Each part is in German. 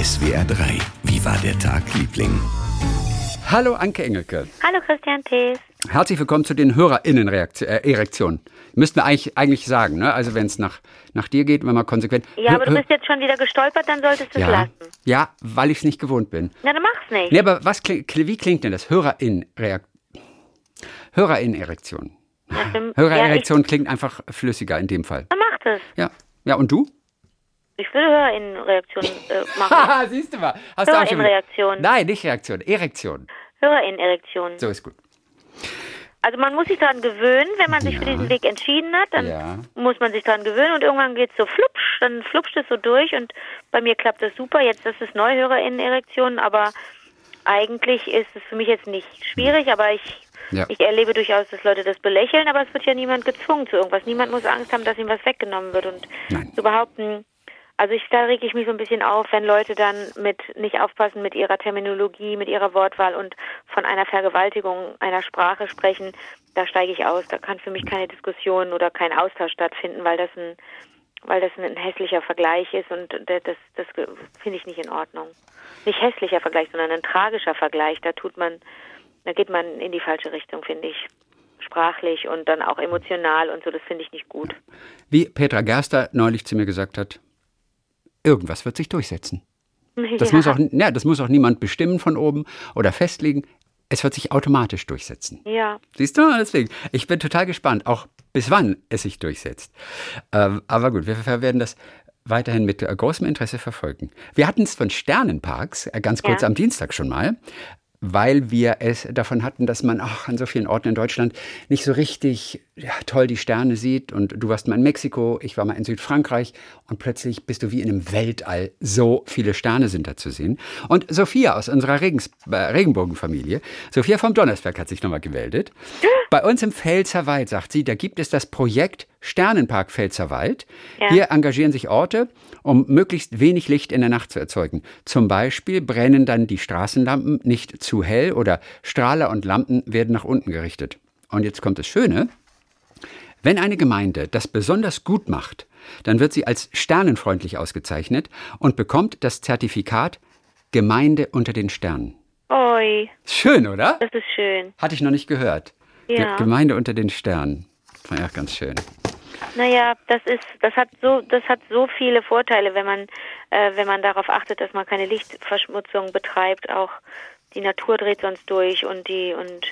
SWR 3. Wie war der Tag, Liebling? Hallo Anke Engelke. Hallo Christian Thees. Herzlich willkommen zu den HörerInnen-Erektionen. Müssten wir eigentlich, eigentlich sagen, ne? Also wenn es nach, nach dir geht, wenn man konsequent. Ja, aber du bist jetzt schon wieder gestolpert, dann solltest du es ja, lassen. ja, weil ich es nicht gewohnt bin. Na, dann mach's nicht. Nee, aber was kling, wie klingt denn das? HörerInnen-Reaktion. HörerInnen-Erektion. Ja, klingt einfach flüssiger in dem Fall. Dann mach das. Ja. Ja, und du? Ich würde Hörerinnenreaktion äh, machen. Haha, siehst du mal. Hast du auch schon Hörerinnenreaktion. Nein, nicht Reaktion, Erektion. Hörerinnerektion. So ist gut. Also man muss sich daran gewöhnen, wenn man sich für diesen Weg entschieden hat, dann Ja. muss man sich daran gewöhnen und irgendwann geht's so flupsch, dann flupscht es so durch und bei mir klappt das super. Jetzt ist es Neuhörerinnenerektion, aber eigentlich ist es für mich jetzt nicht schwierig, aber ich Ja. ich erlebe durchaus, dass Leute das belächeln, aber es wird ja niemand gezwungen zu irgendwas. Niemand muss Angst haben, dass ihm was weggenommen wird und Nein. zu behaupten, also ich, da rege ich mich so ein bisschen auf, wenn Leute dann mit nicht aufpassen mit ihrer Terminologie, mit ihrer Wortwahl und von einer Vergewaltigung einer Sprache sprechen, da steige ich aus. Da kann für mich keine Diskussion oder kein Austausch stattfinden, weil das ein weil das ein hässlicher Vergleich ist und das, das, das finde ich nicht in Ordnung. Nicht hässlicher Vergleich, sondern ein tragischer Vergleich. Da tut man, da geht man in die falsche Richtung, finde ich. Sprachlich und dann auch emotional und so, das finde ich nicht gut. Wie Petra Gerster neulich zu mir gesagt hat, irgendwas wird sich durchsetzen. Das, ja. muss auch, ja, das muss auch niemand bestimmen von oben oder festlegen. Es wird sich automatisch durchsetzen. Ja. Siehst du? Deswegen, ich bin total gespannt, auch bis wann es sich durchsetzt. Ähm, aber gut, wir werden das weiterhin mit großem Interesse verfolgen. Wir hatten es von Sternenparks äh, ganz kurz Ja. am Dienstag schon mal, weil wir es davon hatten, dass man auch an so vielen Orten in Deutschland nicht so richtig ja, toll die Sterne sieht. Und du warst mal in Mexiko, ich war mal in Südfrankreich und plötzlich bist du wie in einem Weltall. So viele Sterne sind da zu sehen. Und Sophia aus unserer Regens äh, Regenbogenfamilie, Sophia vom Donnersberg hat sich nochmal gemeldet. Bei uns im Pfälzerwald, sagt sie, da gibt es das Projekt Sternenpark Pfälzerwald. Ja. Hier engagieren sich Orte, um möglichst wenig Licht in der Nacht zu erzeugen. Zum Beispiel brennen dann die Straßenlampen nicht zu hell oder Strahler und Lampen werden nach unten gerichtet. Und jetzt kommt das Schöne. Wenn eine Gemeinde das besonders gut macht, dann wird sie als sternenfreundlich ausgezeichnet und bekommt das Zertifikat Gemeinde unter den Sternen. Oi, Schön, oder? das ist schön. Hatte ich noch nicht gehört. Ge- Ja. Gemeinde unter den Sternen. War ja ganz schön. Naja, das ist, das hat so, das hat so viele Vorteile, wenn man, äh, wenn man darauf achtet, dass man keine Lichtverschmutzung betreibt. Auch die Natur dreht sonst durch und die und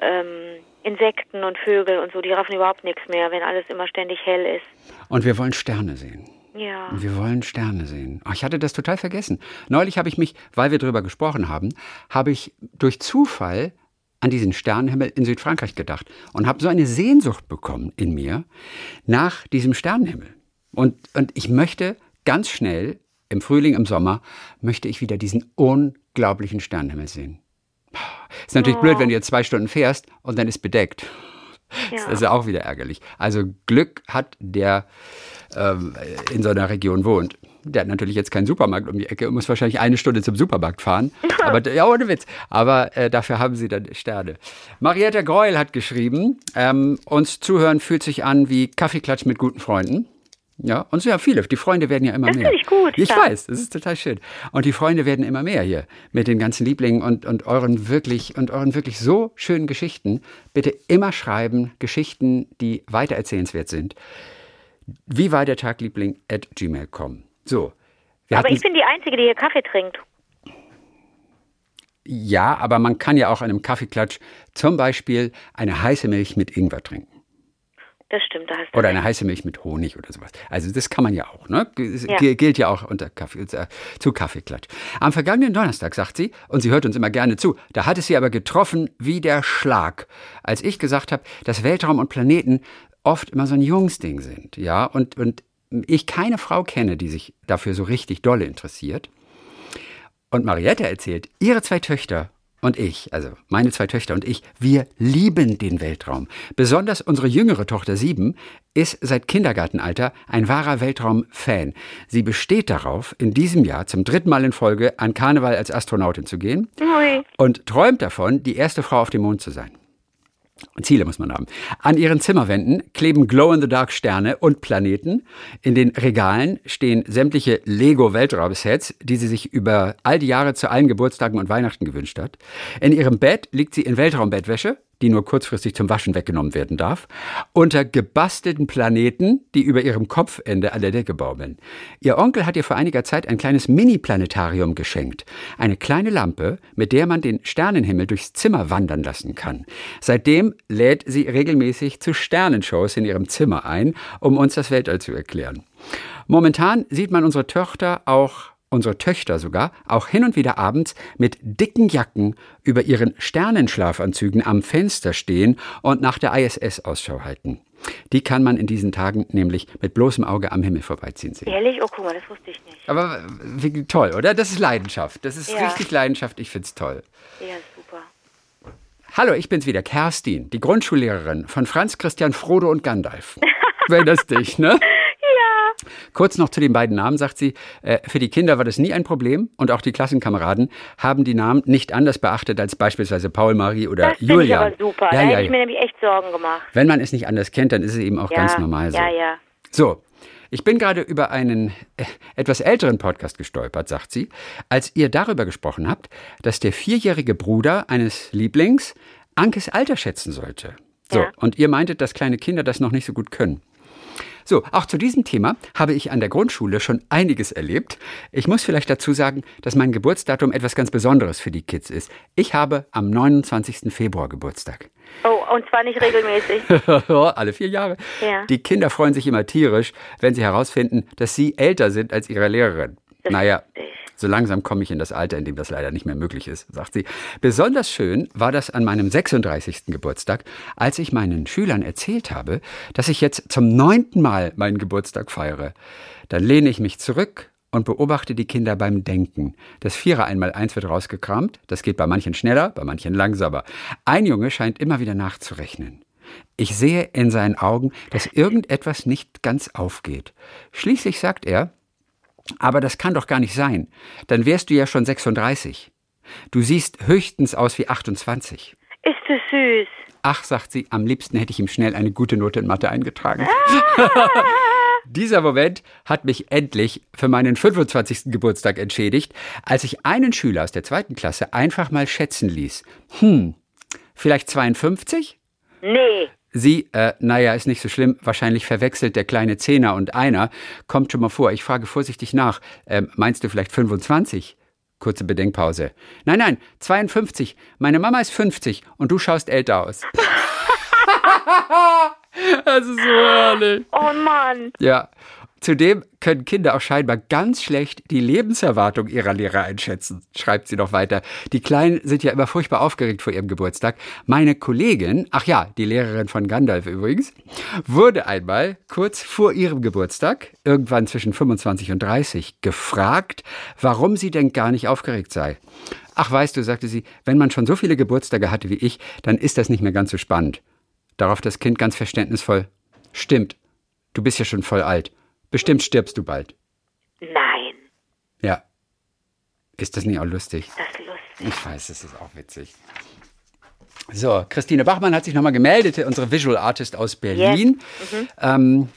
ähm, Insekten und Vögel und so, die raffen überhaupt nichts mehr, wenn alles immer ständig hell ist. Und wir wollen Sterne sehen. Ja. Wir wollen Sterne sehen. Ach, ich hatte das total vergessen. Neulich habe ich mich, weil wir darüber gesprochen haben, habe ich durch Zufall an diesen Sternenhimmel in Südfrankreich gedacht und habe so eine Sehnsucht bekommen in mir nach diesem Sternenhimmel. Und, und ich möchte ganz schnell, im Frühling, im Sommer, möchte ich wieder diesen unglaublichen Sternenhimmel sehen. Ist natürlich blöd, wenn du jetzt zwei Stunden fährst und dann ist bedeckt. Ja. Das ist ja auch wieder ärgerlich. Also Glück hat der ähm, in so einer Region wohnt. Der hat natürlich jetzt keinen Supermarkt um die Ecke und muss wahrscheinlich eine Stunde zum Supermarkt fahren. Aber ja, ohne Witz. Aber äh, dafür haben sie dann Sterne. Marietta Greuel hat geschrieben, ähm, uns zuhören fühlt sich an wie Kaffeeklatsch mit guten Freunden. Ja, und so ja viele. Die Freunde werden ja immer Das mehr. finde ich gut, Ich ja. weiß, das ist total schön. Und die Freunde werden immer mehr hier mit den ganzen Lieblingen und, und euren wirklich und euren wirklich so schönen Geschichten. Bitte immer schreiben Geschichten, die weitererzählenswert sind. Wie war der Tag, Liebling? at gmail.com. So. Aber ich bin die Einzige, die hier Kaffee trinkt. ja, aber man kann ja auch an einem Kaffeeklatsch zum Beispiel eine heiße Milch mit Ingwer trinken. Das stimmt, da hast du Oder eine heiße Milch mit Honig oder sowas. Also das kann man ja auch. Ne? Ja. gi- gilt ja auch unter Kaffee, äh, zu Kaffeeklatsch. Am vergangenen Donnerstag, sagt sie, und sie hört uns immer gerne zu, da hat es sie aber getroffen wie der Schlag, als ich gesagt habe, dass Weltraum und Planeten oft immer so ein Jungsding sind. Ja, und, und ich keine Frau kenne, die sich dafür so richtig dolle interessiert. Und Mariette erzählt, ihre zwei Töchter und ich, also meine zwei Töchter und ich, wir lieben den Weltraum. Besonders unsere jüngere Tochter sieben ist seit Kindergartenalter ein wahrer Weltraum-Fan. Sie besteht darauf, in diesem Jahr zum dritten Mal in Folge an Karneval als Astronautin zu gehen Ui. und träumt davon, die erste Frau auf dem Mond zu sein. Ziele muss man haben. An ihren Zimmerwänden kleben Glow-in-the-Dark-Sterne und Planeten. In den Regalen stehen sämtliche Lego-Weltraum-Sets, die sie sich über all die Jahre zu allen Geburtstagen und Weihnachten gewünscht hat. In ihrem Bett liegt sie in Weltraumbettwäsche, die nur kurzfristig zum Waschen weggenommen werden darf, unter gebastelten Planeten, die über ihrem Kopfende an der Decke baumeln. Ihr Onkel hat ihr vor einiger Zeit ein kleines Mini-Planetarium geschenkt. Eine kleine Lampe, mit der man den Sternenhimmel durchs Zimmer wandern lassen kann. Seitdem lädt sie regelmäßig zu Sternenshows in ihrem Zimmer ein, um uns das Weltall zu erklären. Momentan sieht man unsere Tochter auch unsere Töchter sogar, auch hin und wieder abends mit dicken Jacken über ihren Sternenschlafanzügen am Fenster stehen und nach der ISS Ausschau halten. Die kann man in diesen Tagen nämlich mit bloßem Auge am Himmel vorbeiziehen sehen. Ehrlich? Oh, guck mal, das wusste ich nicht. Aber wie toll, oder? Das ist Leidenschaft. Das ist Ja. richtig Leidenschaft. Ich find's toll. Ja, super. Hallo, ich bin's wieder, Kerstin, die Grundschullehrerin von Franz Christian Frodo und Gandalf. Wenn das dich, ne? Kurz noch zu den beiden Namen, sagt sie, äh, für die Kinder war das nie ein Problem und auch die Klassenkameraden haben die Namen nicht anders beachtet als beispielsweise Paul, Marie oder Das finde ich Julian. aber super. Ja, da ja, hätte ich mir nämlich echt Sorgen gemacht. Wenn man es nicht anders kennt, dann ist es eben auch Ja, ganz normal so. ja, ja. So, ich bin gerade über einen äh, etwas älteren Podcast gestolpert, sagt sie, als ihr darüber gesprochen habt, dass der vierjährige Bruder eines Lieblings Ankes Alter schätzen sollte. So, Ja. und ihr meintet, dass kleine Kinder das noch nicht so gut können. So, auch zu diesem Thema habe ich an der Grundschule schon einiges erlebt. Ich muss vielleicht dazu sagen, dass mein Geburtsdatum etwas ganz Besonderes für die Kids ist. Ich habe am 29. Februar Geburtstag. Oh, und zwar nicht regelmäßig. Alle vier Jahre. Ja. Die Kinder freuen sich immer tierisch, wenn sie herausfinden, dass sie älter sind als ihre Lehrerin. Das naja. So langsam komme ich in das Alter, in dem das leider nicht mehr möglich ist, sagt sie. Besonders schön war das an meinem 36. Geburtstag, als ich meinen Schülern erzählt habe, dass ich jetzt zum neunten Mal meinen Geburtstag feiere. Dann lehne ich mich zurück und beobachte die Kinder beim Denken. Das Vierer einmal eins wird rausgekramt. Das geht bei manchen schneller, bei manchen langsamer. Ein Junge scheint immer wieder nachzurechnen. Ich sehe in seinen Augen, dass irgendetwas nicht ganz aufgeht. Schließlich sagt er, aber das kann doch gar nicht sein. Dann wärst du ja schon 36. Du siehst höchstens aus wie 28. Ist das süß. Ach, sagt sie, am liebsten hätte ich ihm schnell eine gute Note in Mathe eingetragen. Dieser Moment hat mich endlich für meinen 25. Geburtstag entschädigt, als ich einen Schüler aus der zweiten Klasse einfach mal schätzen ließ. Hm, vielleicht 52? Nee. Sie, äh, naja, ist nicht so schlimm. Wahrscheinlich verwechselt der kleine Zehner und Einer. Kommt schon mal vor. Ich frage vorsichtig nach. Ähm, meinst du vielleicht 25? Kurze Bedenkpause. Nein, nein, 52. Meine Mama ist 50 und du schaust älter aus. das ist so herrlich. Oh Mann. Ja. Zudem können Kinder auch scheinbar ganz schlecht die Lebenserwartung ihrer Lehrer einschätzen, schreibt sie noch weiter. Die Kleinen sind ja immer furchtbar aufgeregt vor ihrem Geburtstag. Meine Kollegin, ach ja, die Lehrerin von Gandalf übrigens, wurde einmal kurz vor ihrem Geburtstag, irgendwann zwischen 25 und 30, gefragt, warum sie denn gar nicht aufgeregt sei. Ach, weißt du, sagte sie, wenn man schon so viele Geburtstage hatte wie ich, dann ist das nicht mehr ganz so spannend. Darauf das Kind ganz verständnisvoll. Stimmt, du bist ja schon voll alt. Bestimmt stirbst du bald. Nein. Ja. Ist das nicht auch lustig? Das ist lustig. Ich weiß, es ist auch witzig. So, Christine Bachmann hat sich nochmal gemeldet, unsere Visual Artist aus Berlin. Ähm,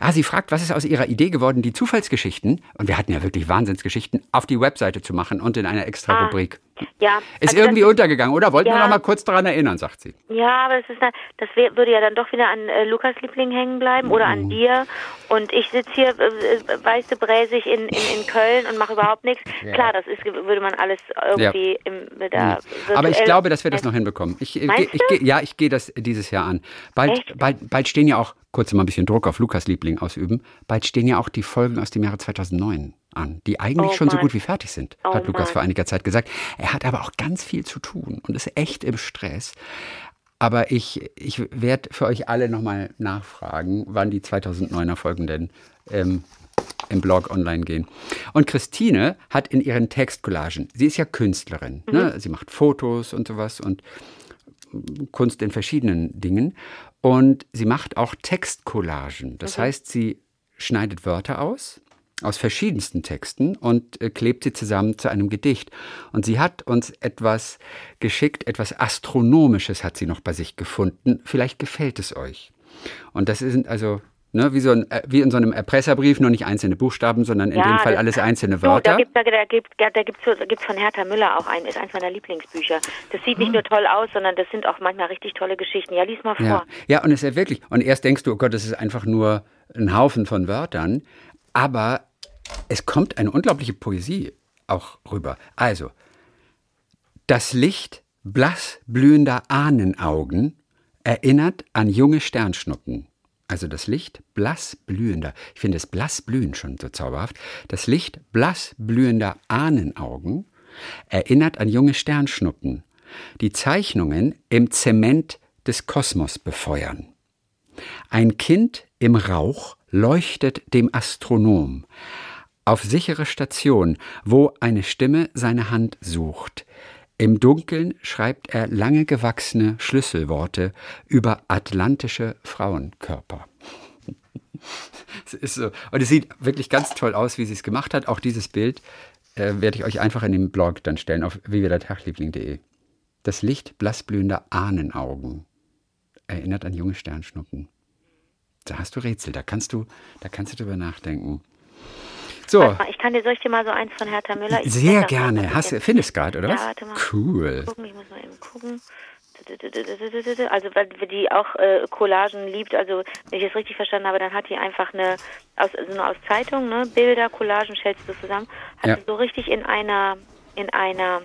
ah, sie fragt, was ist aus ihrer Idee geworden, die Zufallsgeschichten, und wir hatten ja wirklich Wahnsinnsgeschichten, auf die Webseite zu machen und in einer extra Ah, Rubrik. Ja. Ist also irgendwie untergegangen, oder? Wollten wir Ja. noch mal kurz daran erinnern, sagt sie. das, ja, aber es ist eine, das wär, würde ja dann doch wieder an äh, Lukas Liebling hängen bleiben oder Mhm. an dir. Und ich sitze hier, äh, äh, weißt du, bräsig in, in, in Köln und mache überhaupt nichts. Klar, das ist, würde man alles irgendwie im, mit der Mhm. Aber ich kurz mal ein bisschen Druck auf Lukas Liebling ausüben, bald stehen ja auch die Folgen aus dem Jahre 2009 an, die eigentlich Oh schon so gut wie fertig sind, Oh hat Lukas vor einiger Zeit gesagt. Er hat aber auch ganz viel zu tun und ist echt im Stress. Aber ich, ich werde für euch alle nochmal nachfragen, wann die 2009er Folgen denn ähm, im Blog online gehen. Und Christine hat in ihren Textcollagen, sie ist ja Künstlerin, ne? sie macht Fotos und sowas und Kunst in verschiedenen Dingen. Und sie macht auch Textcollagen. Das heißt, sie schneidet Wörter aus aus verschiedensten Texten und äh, klebt sie zusammen zu einem Gedicht. Und sie hat uns etwas geschickt, etwas Astronomisches hat sie noch bei sich gefunden. Vielleicht gefällt es euch. Und das sind also Ne, wie, so ein, äh, wie in so einem Erpresserbrief, nur nicht einzelne Buchstaben, sondern in ja, dem Fall alles einzelne Wörter. So, da gibt es da, gibt, da gibt's, da gibt's von Hertha Müller auch ein, ist eins meiner Lieblingsbücher. Das sieht nicht hm. nur toll aus, sondern das sind auch manchmal richtig tolle Geschichten. Ja, lies mal vor. Ja, ja und es ist ja wirklich, und erst denkst du, oh Gott, das ist einfach nur ein Haufen von Wörtern, aber es kommt eine unglaubliche Poesie auch rüber. Also, das Licht blass blühender Ahnenaugen erinnert an junge Sternschnuppen. Also das Licht blass blühender, ich finde das blass blühen schon so zauberhaft, das Licht blass blühender Ahnenaugen erinnert an junge Sternschnuppen, die Zeichnungen im Zement des Kosmos befeuern. Ein Kind im Rauch leuchtet dem Astronom auf sichere Station, wo eine Stimme seine Hand sucht. Im Dunkeln schreibt er lange gewachsene Schlüsselworte über atlantische Frauenkörper. es ist so. Und es sieht wirklich ganz toll aus, wie sie es gemacht hat. Auch dieses Bild äh, werde ich euch einfach in den Blog dann stellen auf www.tagliebling.de. Das Licht blassblühender Ahnenaugen erinnert an junge Sternschnuppen. Da hast du Rätsel, da kannst du, da kannst du drüber nachdenken. So. ich kann dir, soll ich dir mal so eins von Hertha Müller? Ich Sehr gerne. Hast, findest gerade, oder ja, was? Warte mal. Cool. Gucken, ich muss mal eben gucken. Also weil die auch äh, Collagen liebt, also wenn ich es richtig verstanden habe, dann hat die einfach eine aus, also aus Zeitung, ne, Bilder, Collagen stellst du zusammen, hat ja. so richtig in einer in einer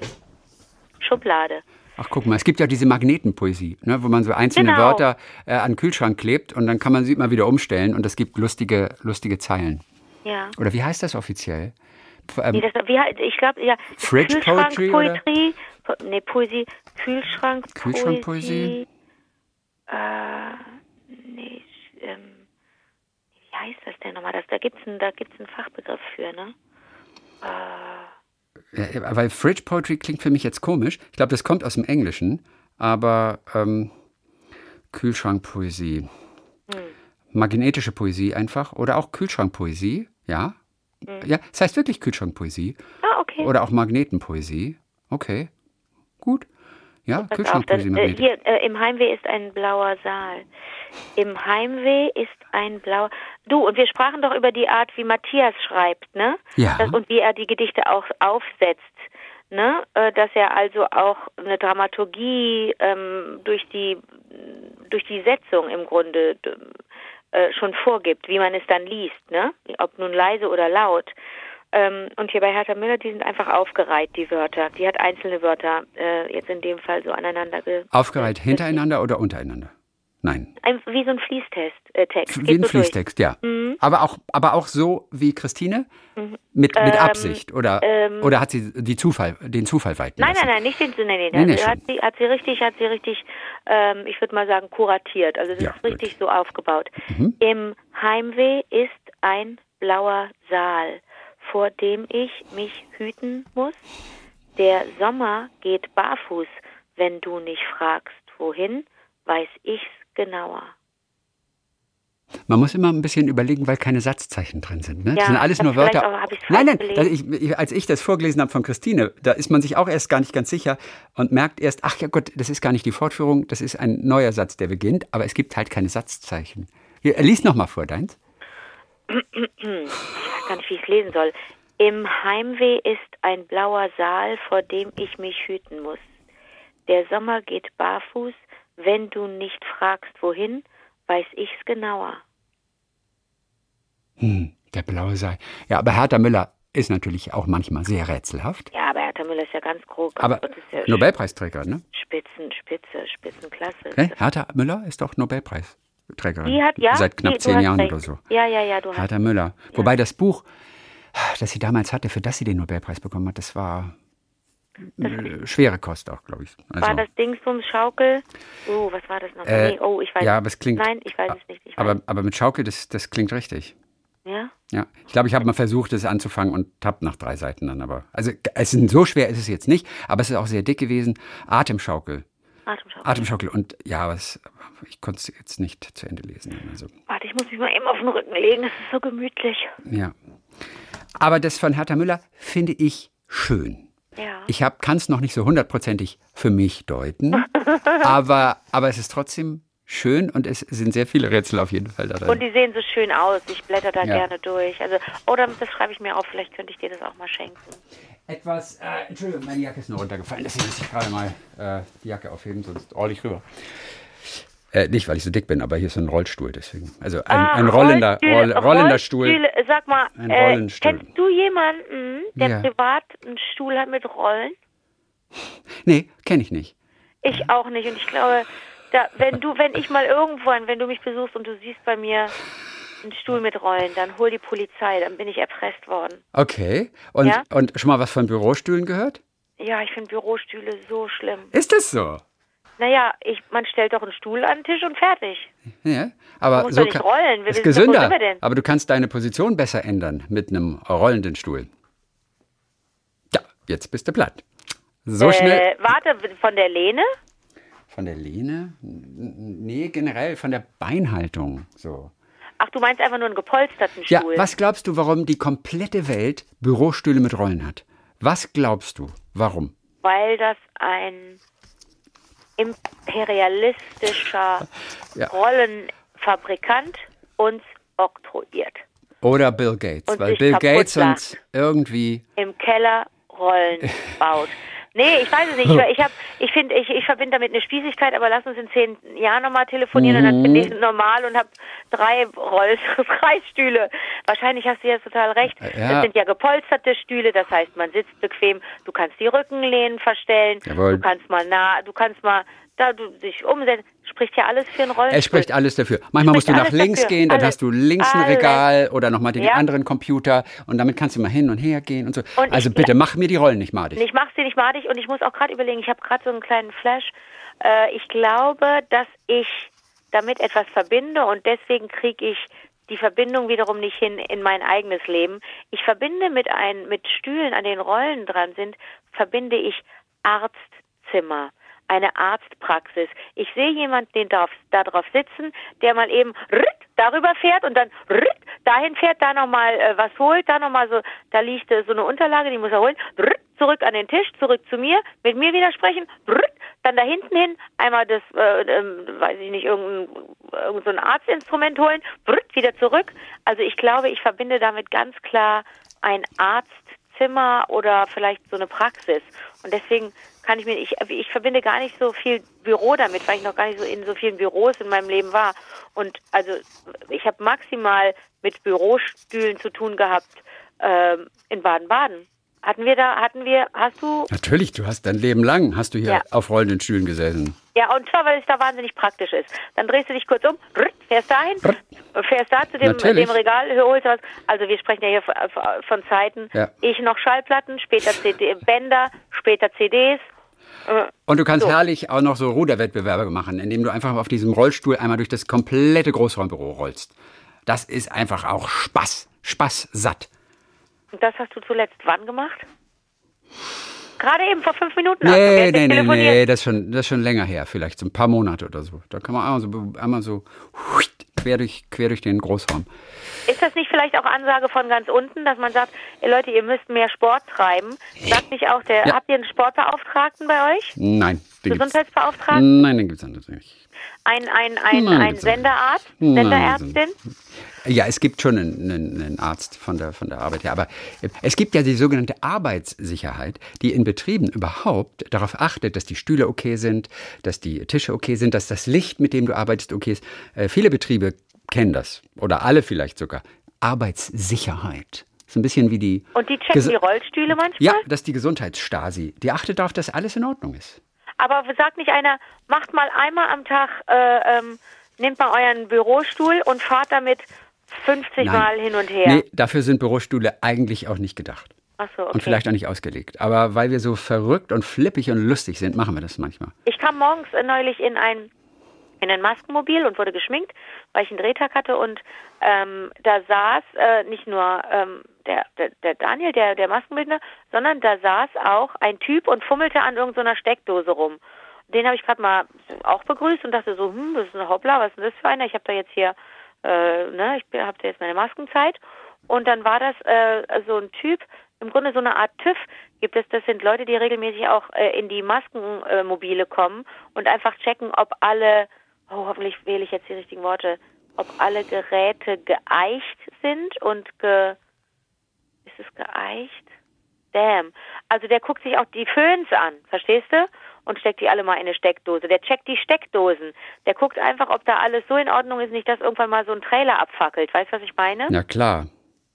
Schublade. Ach, guck mal, es gibt ja diese Magnetenpoesie, ne, wo man so einzelne genau. Wörter äh, an den Kühlschrank klebt und dann kann man sie immer wieder umstellen und es gibt lustige, lustige Zeilen. Ja. Oder wie heißt das offiziell? Ähm, nee, das, wie, ich glaube, ja. Fridge Poetry? Poetry po, nee, Poesie. Kühlschrank Kühlschrankpoesie? Äh, nee, ähm, wie heißt das denn nochmal? Das, da gibt es einen, einen Fachbegriff für, ne? Äh. Ja, weil Fridge Poetry klingt für mich jetzt komisch. Ich glaube, das kommt aus dem Englischen, aber ähm, Kühlschrankpoesie. Hm. Magnetische Poesie einfach oder auch Kühlschrankpoesie. Ja. Mhm. Ja, es heißt wirklich Kühlschrankpoesie. Ah, okay. Oder auch Magnetenpoesie. Okay. Gut. Ja, Kühlschrankpoesie. Dann, äh, hier, äh, im Heimweh ist ein blauer Saal. Im Heimweh ist ein blauer. Du, und wir sprachen doch über die Art, wie Matthias schreibt, ne? Ja. Das, und wie er die Gedichte auch aufsetzt. Ne? Äh, dass er also auch eine Dramaturgie ähm, durch die durch die Setzung im Grunde äh, schon vorgibt, wie man es dann liest, ne? ob nun leise oder laut. Ähm, und hier bei Hertha Müller, die sind einfach aufgereiht, die Wörter. Die hat einzelne Wörter äh, jetzt in dem Fall so aneinander. Aufgereiht hintereinander oder untereinander? Nein. Ein, wie so ein Fließtext. Äh, Text. Wie ein so Fließtext, durch. ja. Mhm. Aber, auch, aber auch so wie Christine? Mhm. Mit, mit ähm, Absicht? Oder, ähm, oder hat sie die Zufall, den Zufall walten Nein, lassen? nein, nein, nicht den Zufall. Nein, nein, nee, nee, hat, sie, hat sie richtig, hat sie richtig, ähm, ich würde mal sagen, kuratiert. Also das ja, ist richtig gut. so aufgebaut. Mhm. Im Heimweh ist ein blauer Saal, vor dem ich mich hüten muss. Der Sommer geht barfuß, wenn du nicht fragst, wohin, weiß ich's genauer. Man muss immer ein bisschen überlegen, weil keine Satzzeichen drin sind. Ne? Ja, das sind alles nur Wörter. Auch, nein, nein, ich, als ich das vorgelesen habe von Christine, da ist man sich auch erst gar nicht ganz sicher und merkt erst, ach ja Gott, das ist gar nicht die Fortführung, das ist ein neuer Satz, der beginnt, aber es gibt halt keine Satzzeichen. Lies noch mal vor, deins. Ich weiß gar nicht, wie ich es lesen soll. Im Heimweh ist ein blauer Saal, vor dem ich mich hüten muss. Der Sommer geht barfuß, wenn du nicht fragst, wohin, weiß ich's genauer. Hm, der blaue Sei. Ja, aber Hertha Müller ist natürlich auch manchmal sehr rätselhaft. Ja, aber Hertha Müller ist ja ganz grob. Aber ja Nobelpreisträger, ne? Spitzen, Spitze, Spitzenklasse. Ne? Hertha Müller ist doch Nobelpreisträgerin. Die hat, ja. Seit knapp die, zehn Jahren recht. oder so. Ja, ja, ja, du hast Hertha Müller. Ja. Wobei das Buch, das sie damals hatte, für das sie den Nobelpreis bekommen hat, das war schwere Kost auch, glaube ich. Also, war das Dingsbums Schaukel? Oh, was war das noch? Äh, nee, oh, ich weiß ja, aber es klingt. Nein, ich weiß es nicht. aber, aber mit Schaukel, das, das klingt richtig. Ja? Ja. Ich glaube, ich habe mal versucht, es anzufangen und tapp nach drei Seiten dann. Aber also es ist so schwer ist es jetzt nicht, aber es ist auch sehr dick gewesen. Atemschaukel. Atemschaukel. Atemschaukel. Und ja, was, ich konnte es jetzt nicht zu Ende lesen. Also. Warte, ich muss mich mal eben auf den Rücken legen, es ist so gemütlich. Ja. Aber das von Hertha Müller finde ich schön. Ja. Ich kann es noch nicht so hundertprozentig für mich deuten, aber, aber es ist trotzdem schön und es sind sehr viele Rätsel auf jeden Fall da drin. Und die sehen so schön aus. Ich blätter da Ja. gerne durch. Also, oder das schreibe ich mir auf. Vielleicht könnte ich dir das auch mal schenken. Etwas, äh, Entschuldigung, meine Jacke ist nur runtergefallen, deswegen muss ich gerade mal äh, die Jacke aufheben, sonst roll ich rüber. Äh, nicht, weil ich so dick bin, aber hier ist so ein Rollstuhl, deswegen. Also ein, Ah, ein rollender, Rollstühle- roll, rollender Stuhl. Rollstühle. Sag mal, äh, kennst du jemanden, der Ja. privat einen Stuhl hat mit Rollen? Nee, kenne ich nicht. Ich auch nicht. Und ich glaube, da, wenn du, wenn ich mal irgendwann, wenn du mich besuchst und du siehst bei mir einen Stuhl mit Rollen, dann hol die Polizei, dann bin ich erpresst worden. Okay. Und, Ja? und schon mal was von Bürostühlen gehört? Ja, ich finde Bürostühle so schlimm. Ist das so? Naja, ich, man stellt doch einen Stuhl an den Tisch und fertig. Ja, aber muss so nicht rollen. Wir ist gesünder. Aber du kannst deine Position besser ändern mit einem rollenden Stuhl. Ja, jetzt bist du platt. So schnell. Äh, warte, von der Lene? Von der Lehne? Nee, generell von der Beinhaltung. So. Ach, du meinst einfach nur einen gepolsterten Ja, Stuhl. was glaubst du, warum die komplette Welt Bürostühle mit Rollen hat? Was glaubst du, warum? Weil das ein imperialistischer Ja. Rollenfabrikant uns oktroyiert. Oder Bill Gates, Und weil Bill Gates uns irgendwie. Im Keller Rollen baut. Nee, ich weiß es nicht. Ich, ich, hab- ich finde, ich, ich verbinde damit eine Spießigkeit, aber lass uns in zehn Jahren nochmal telefonieren und dann finde ich es normal und habe drei Roll Kreisstühle. Wahrscheinlich hast du jetzt total recht. Ja. Das sind ja gepolsterte Stühle, das heißt, man sitzt bequem, du kannst die Rückenlehnen verstellen, Jawohl. du kannst mal nah, du kannst mal da du dich umsetzen, spricht ja alles für einen Rollstuhl. Es spricht alles dafür. Manchmal musst Spricht du nach links dafür. gehen, dann Alles. hast du links ein. Regal oder nochmal den Ja. anderen Computer und damit kannst du mal hin und her gehen und so. Und also ich- bitte, mach mir die Rollen nicht madig. Ich mache sie nicht madig und ich muss auch gerade überlegen, ich habe gerade so einen kleinen Flash. Äh, ich glaube, dass ich damit etwas verbinde und deswegen kriege ich die Verbindung wiederum nicht hin in mein eigenes Leben. Ich verbinde mit ein, mit Stühlen, an denen Rollen dran sind, verbinde ich Arztzimmer. Eine Arztpraxis. Ich sehe jemanden, den darf, da drauf sitzen, der mal eben rütt, darüber fährt und dann rütt, dahin fährt, da nochmal äh, was holt, da nochmal so, da liegt äh, so eine Unterlage, die muss er holen, rütt, zurück an den Tisch, zurück zu mir, mit mir widersprechen, rütt, dann da hinten hin, einmal das, äh, ähm, weiß ich nicht, irgendein, irgend so ein Arztinstrument holen, rütt, wieder zurück. Also ich glaube, ich verbinde damit ganz klar ein Arztzimmer oder vielleicht so eine Praxis. Und deswegen kann ich mir, ich, ich verbinde gar nicht so viel Büro damit, weil ich noch gar nicht so in so vielen Büros in meinem Leben war. Und also ich habe maximal mit Bürostühlen zu tun gehabt ähm, in Baden-Baden. Hatten wir da, hatten wir, hast du, Natürlich, du hast dein Leben lang, hast du hier Ja. auf rollenden Stühlen gesessen. ja, und zwar, weil es da wahnsinnig praktisch ist. Dann drehst du dich kurz um, fährst dahin, fährst da zu dem, dem Regal, holst was. Also wir sprechen ja hier von, von Zeiten. Ja. Ich noch Schallplatten, später CD, Bänder, später CDs. Äh, Und du kannst So. herrlich auch noch so Ruderwettbewerbe machen, indem du einfach auf diesem Rollstuhl einmal durch das komplette Großraumbüro rollst. Das ist einfach auch Spaß. Spaß satt. Und das hast du zuletzt wann gemacht? Gerade eben vor fünf Minuten. Nee, nee, nee, nee, das ist, schon, das ist schon länger her, vielleicht so ein paar Monate oder so. Da kann man einmal so, einmal so quer, durch, quer durch den Großraum. Ist das nicht vielleicht auch Ansage von ganz unten, dass man sagt, ey Leute, ihr müsst mehr Sport treiben? Sagt nicht auch der, Ja. habt ihr einen Sportbeauftragten bei euch? Nein, den Gesundheitsbeauftragten? nein, den gibt es nicht. Ein, ein, ein, Nein, ein. Senderarzt? Senderärztin? Ja, es gibt schon einen, einen, einen Arzt von der, von der Arbeit her, aber es gibt ja die sogenannte Arbeitssicherheit, die in Betrieben überhaupt darauf achtet, dass die Stühle okay sind, dass die Tische okay sind, dass das Licht, mit dem du arbeitest, okay ist. Äh, viele Betriebe kennen das oder alle vielleicht sogar. Arbeitssicherheit. So ein bisschen wie die. Und die checken Ges- die Rollstühle manchmal? Ja, das ist die Gesundheitsstasi. Die achtet darauf, dass alles in Ordnung ist. Aber sagt nicht einer, macht mal einmal am Tag, äh, ähm, nehmt mal euren Bürostuhl und fahrt damit 50 Mal hin und her. Nee, dafür sind Bürostühle eigentlich auch nicht gedacht. Ach so, okay. Und vielleicht auch nicht ausgelegt. Aber weil wir so verrückt und flippig und lustig sind, machen wir das manchmal. Ich kam morgens äh, neulich in ein in ein Maskenmobil und wurde geschminkt, weil ich einen Drehtag hatte und ähm, da saß äh, nicht nur ähm, der, der, der Daniel, der, der Maskenbildner, sondern da saß auch ein Typ und fummelte an irgendeiner Steckdose rum. Den habe ich gerade mal auch begrüßt und dachte so, hm, das ist ein Hoppla, was ist denn das für einer? Ich habe da jetzt hier, äh, ne, ich habe da jetzt meine Maskenzeit. Und dann war das äh, so ein Typ, im Grunde so eine Art TÜV gibt es. Das sind Leute, die regelmäßig auch äh, in die Maskenmobile kommen und einfach checken, ob alle, oh, hoffentlich wähle ich jetzt die richtigen Worte, ob alle Geräte geeicht sind und ge, ist es geeicht? Damn. Also der guckt sich auch die Föhns an, verstehst du? Und steckt die alle mal in eine Steckdose. Der checkt die Steckdosen. Der guckt einfach, ob da alles so in Ordnung ist, nicht, dass irgendwann mal so ein Trailer abfackelt. Weißt du, was ich meine? Na klar.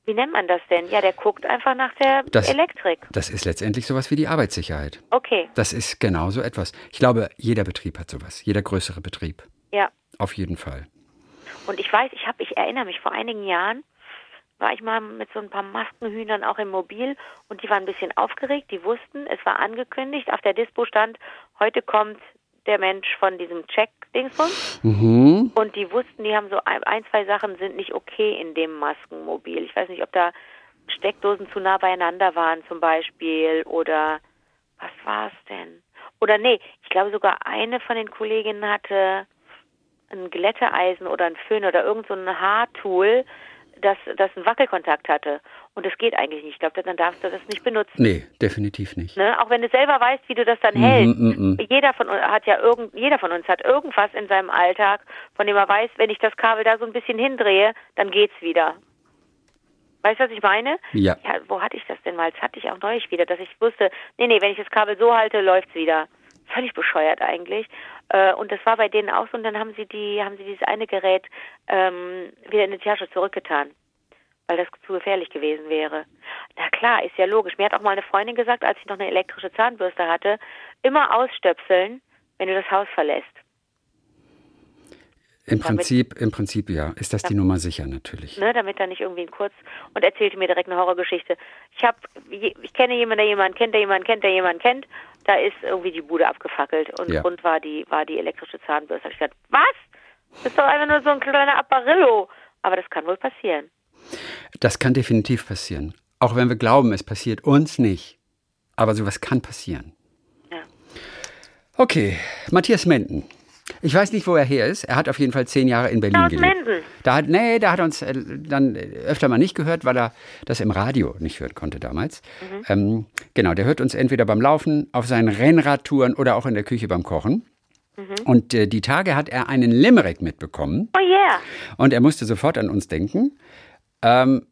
Wie nennt man das denn? Ja, der guckt einfach nach der Das- Elektrik. Das ist letztendlich sowas wie die Arbeitssicherheit. Okay, Das ist genau so etwas. Ich glaube, jeder Betrieb hat sowas. Jeder größere Betrieb. Ja. Auf jeden Fall. Und ich weiß, ich habe, ich erinnere mich, vor einigen Jahren war ich mal mit so ein paar Maskenhühnern auch im Mobil und die waren ein bisschen aufgeregt. Die wussten, es war angekündigt. Auf der Dispo stand, heute kommt der Mensch von diesem Check-Dingsbums. Mhm. Und die wussten, die haben so ein, ein, zwei Sachen sind nicht okay in dem Maskenmobil. Ich weiß nicht, ob da Steckdosen zu nah beieinander waren zum Beispiel oder was war es denn? Oder nee, ich glaube sogar eine von den Kolleginnen hatte ein Glätteeisen oder ein Föhn oder irgend so ein Haartool, das, das einen Wackelkontakt hatte. Und das geht eigentlich nicht. Ich glaube, dann darfst du das nicht benutzen. Nee, definitiv nicht. Ne? Auch wenn du selber weißt, wie du das dann Mhm, hältst. mhm, mhm. Jeder von uns hat ja irgend, jeder von uns hat irgendwas in seinem Alltag, von dem er weiß, wenn ich das Kabel da so ein bisschen hindrehe, dann geht's wieder. Weißt du, was ich meine? Ja. Ja, wo hatte ich das denn mal? Das hatte ich auch neulich wieder, dass ich wusste, nee, nee, wenn ich das Kabel so halte, läuft's wieder. Völlig bescheuert eigentlich. Äh, und das war bei denen auch so und dann haben sie die, haben sie dieses eine Gerät ähm, wieder in die Tasche zurückgetan weil das zu gefährlich gewesen wäre. Na klar, ist ja logisch. Mir hat auch mal eine Freundin gesagt, als ich noch eine elektrische Zahnbürste hatte, immer ausstöpseln, wenn du das Haus verlässt. Im Damit- Prinzip, im Prinzip ja. Ist das die Nummer sicher natürlich. Ne, damit da nicht irgendwie ein Kurz und erzählte mir direkt eine Horrorgeschichte. Ich habe, ich kenne jemanden, der jemanden kennt, der jemanden kennt, der jemanden kennt. Da ist irgendwie die Bude abgefackelt und Ja. Grund war die, war die elektrische Zahnbürste. Hab Ich gesagt, was? Das ist doch einfach nur so ein kleiner Apparillo. Aber das kann wohl passieren. Das kann definitiv passieren. Auch wenn wir glauben, es passiert uns nicht. Aber sowas kann passieren. Ja. Okay, Matthias Menden. Ich weiß nicht, wo er her ist. Er hat auf jeden Fall zehn Jahre in Berlin gelebt. Menden. Da hat, nee, da hat er uns äh, dann öfter mal nicht gehört, weil er das im Radio nicht hören konnte damals. Mhm. Ähm, genau, der hört uns entweder beim Laufen, auf seinen Rennradtouren oder auch in der Küche beim Kochen. Mhm. Und äh, die Tage hat er einen Limerick mitbekommen. Oh yeah. Und er musste sofort an uns denken. Ähm,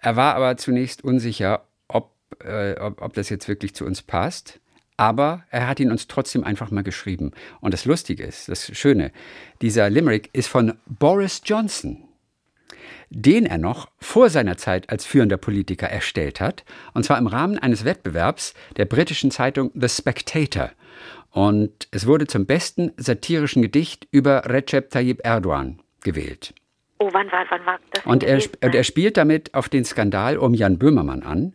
er war aber zunächst unsicher, ob, äh, ob, ob das jetzt wirklich zu uns passt. Aber er hat ihn uns trotzdem einfach mal geschrieben. Und das Lustige ist, das Schöne, dieser Limerick ist von Boris Johnson, den er noch vor seiner Zeit als führender Politiker erstellt hat. Und zwar im Rahmen eines Wettbewerbs der britischen Zeitung The Spectator. Und es wurde zum besten satirischen Gedicht über Recep Tayyip Erdogan gewählt. Oh, wann war, wann war das? Und er, und er spielt damit auf den Skandal um Jan Böhmermann an,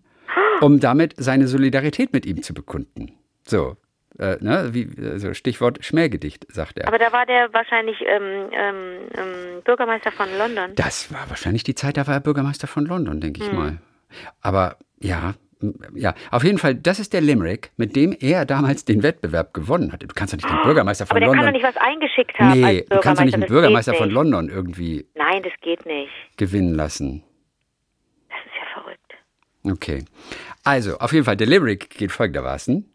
um damit seine Solidarität mit ihm zu bekunden. So, äh, ne, wie, also Stichwort Schmähgedicht, sagt er. Aber da war der wahrscheinlich ähm, ähm, ähm, Bürgermeister von London. das war wahrscheinlich die Zeit, da war er Bürgermeister von London, denke Hm. ich mal. Aber ja, ja, auf jeden Fall, das ist der Limerick, mit dem er damals den Wettbewerb gewonnen hat. Du kannst doch nicht den Bürgermeister von Aber der kann London. doch nicht was eingeschickt haben nee, du kannst doch nicht den Bürgermeister von. London irgendwie Nein, das geht nicht. gewinnen lassen. Das ist ja verrückt. Okay. Also, auf jeden Fall, der Lyric geht folgendermaßen.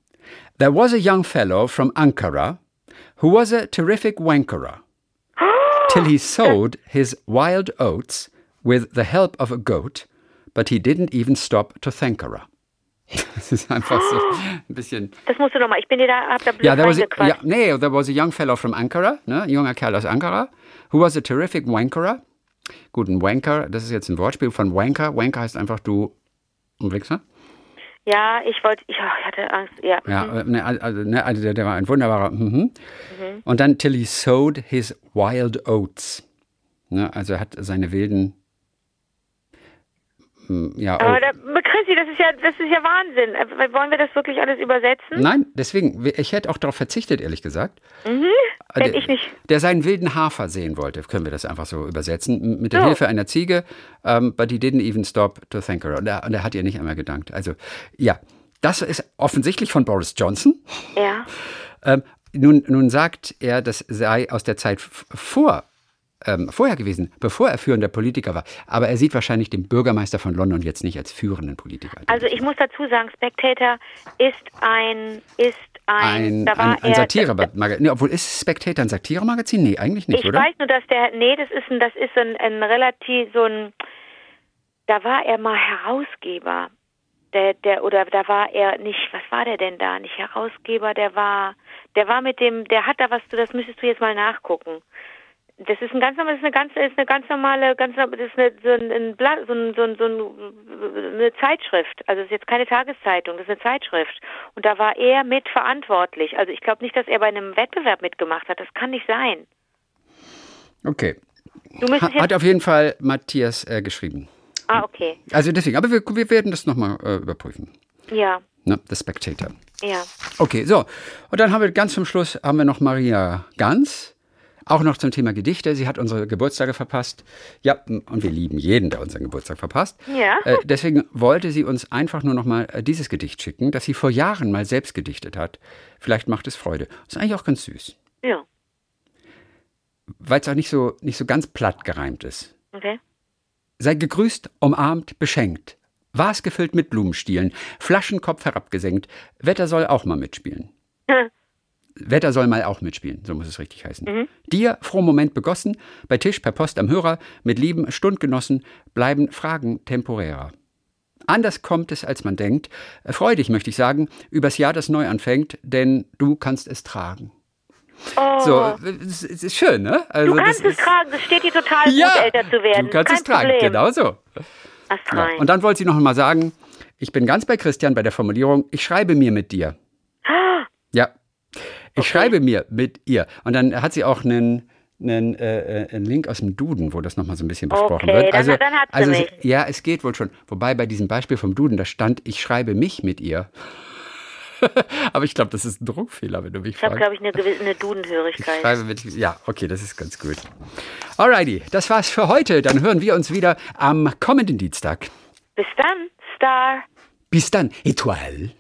There was a young fellow from Ankara who was a terrific wankerer till he sowed his wild oats with the help of a goat, but he didn't even stop to thank her. Das ist einfach so ein bisschen. Das musst du nochmal. Ich bin dir da, hab da blöd Ja, there was a, ja, nee, there was a young fellow from Ankara, ne, ein junger Kerl aus Ankara, who was a terrific wankerer. Gut, ein Wanker, das ist jetzt ein Wortspiel von Wanker. Wanker heißt einfach du ein Wichser. Ja, ich wollte, ich, oh, ich hatte Angst. Ja, Ja, mhm. äh, ne, also, ne, also der, der war ein wunderbarer. Mhm. Und dann till he sowed his wild oats. Ne, also er hat seine wilden. mm, Ja, Aber oh. Chrissy, das ist ja, das ist ja Wahnsinn. Äh, Wollen wir das wirklich alles übersetzen? Nein, deswegen, ich hätte auch darauf verzichtet, ehrlich gesagt. Wenn der, ich nicht. der seinen wilden Hafer sehen wollte, können wir das einfach so übersetzen, mit der So. Hilfe einer Ziege. Um, but he didn't even stop to thank her. Und er, und er hat ihr nicht einmal gedankt. Also, ja, das ist offensichtlich von Boris Johnson. Ja. Ähm, nun, nun sagt er, das sei aus der Zeit vor ähm, vorher gewesen, bevor er führender Politiker war. Aber er sieht wahrscheinlich den Bürgermeister von London jetzt nicht als führenden Politiker. Also ich muss dazu sagen, Spectator ist ein, ist ein, Ein, da war ein, ein Satiremagazin. Nee, obwohl ist Spectator ein Satiremagazin? Nee, eigentlich nicht, Ich oder? weiß nur, dass der, nee, das ist ein, das ist ein, ein relativ so ein, da war er mal Herausgeber. Der, der, oder da war er nicht, was war der denn da? Nicht Herausgeber, der war, der war mit dem, der hat da was, das müsstest du jetzt mal nachgucken. Das ist ein ganz normal- das ist eine ganz, ist eine ganz normale, ganz, das ist eine, so ein, so, ein, so, ein, so ein, eine Zeitschrift. Also es ist jetzt keine Tageszeitung, das ist eine Zeitschrift. Und da war er mit verantwortlich. Also ich glaube nicht, dass er bei einem Wettbewerb mitgemacht hat. Das kann nicht sein. Okay. Ha, hat auf jeden Fall Matthias äh, geschrieben. ah, okay. Also deswegen, aber wir, wir werden das nochmal äh, überprüfen. Ja, Ne? The Spectator. ja. Okay, so. Und dann haben wir ganz zum Schluss haben wir noch Maria Ganz. Auch noch zum Thema Gedichte. Sie hat unsere Geburtstage verpasst. Ja, und wir lieben jeden, der unseren Geburtstag verpasst. Ja. Äh, deswegen wollte sie uns einfach nur noch mal äh, dieses Gedicht schicken, das sie vor Jahren mal selbst gedichtet hat. Vielleicht macht es Freude. Ist eigentlich auch ganz süß. Ja, Weil es auch nicht so, nicht so ganz platt gereimt ist. okay. Sei gegrüßt, umarmt, beschenkt. Vas gefüllt mit Blumenstielen, Flaschenkopf herabgesenkt. Wetter soll auch mal mitspielen. Wetter soll mal auch mitspielen, so muss es richtig heißen. Dir, froh Moment begossen, bei Tisch, per Post am Hörer, mit lieben Stundgenossen, bleiben Fragen temporärer. Anders kommt es, als man denkt. Freu dich, möchte ich sagen, übers Jahr, das neu anfängt, denn du kannst es tragen. Oh, So, es ist schön, ne? Also, du kannst es tragen, das steht dir total ja, gut, älter zu werden. du kannst Kein es tragen, Problem. genau so. Ast Ja. Und dann wollte sie noch mal sagen, ich bin ganz bei Christian bei der Formulierung, ich schreibe mir mit dir. Ja, ich schreibe mir mit ihr. Und dann hat sie auch einen, einen, äh, äh, einen Link aus dem Duden, wo das noch mal so ein bisschen besprochen Okay, wird. dann- Also, dann hat's also es, mich. ja, es geht wohl schon. Wobei bei diesem Beispiel vom Duden, da stand, ich schreibe mich mit ihr. Aber ich glaube, das ist ein Druckfehler, wenn du mich ich habe, fragst. glaube ich, eine gewisse eine Ich Dudenhörigkeit. schreibe mit, ja, okay, das ist ganz gut. Alrighty, das war's für heute. Dann hören wir uns wieder am kommenden Dienstag. Bis dann, Star. Bis dann, Etoile.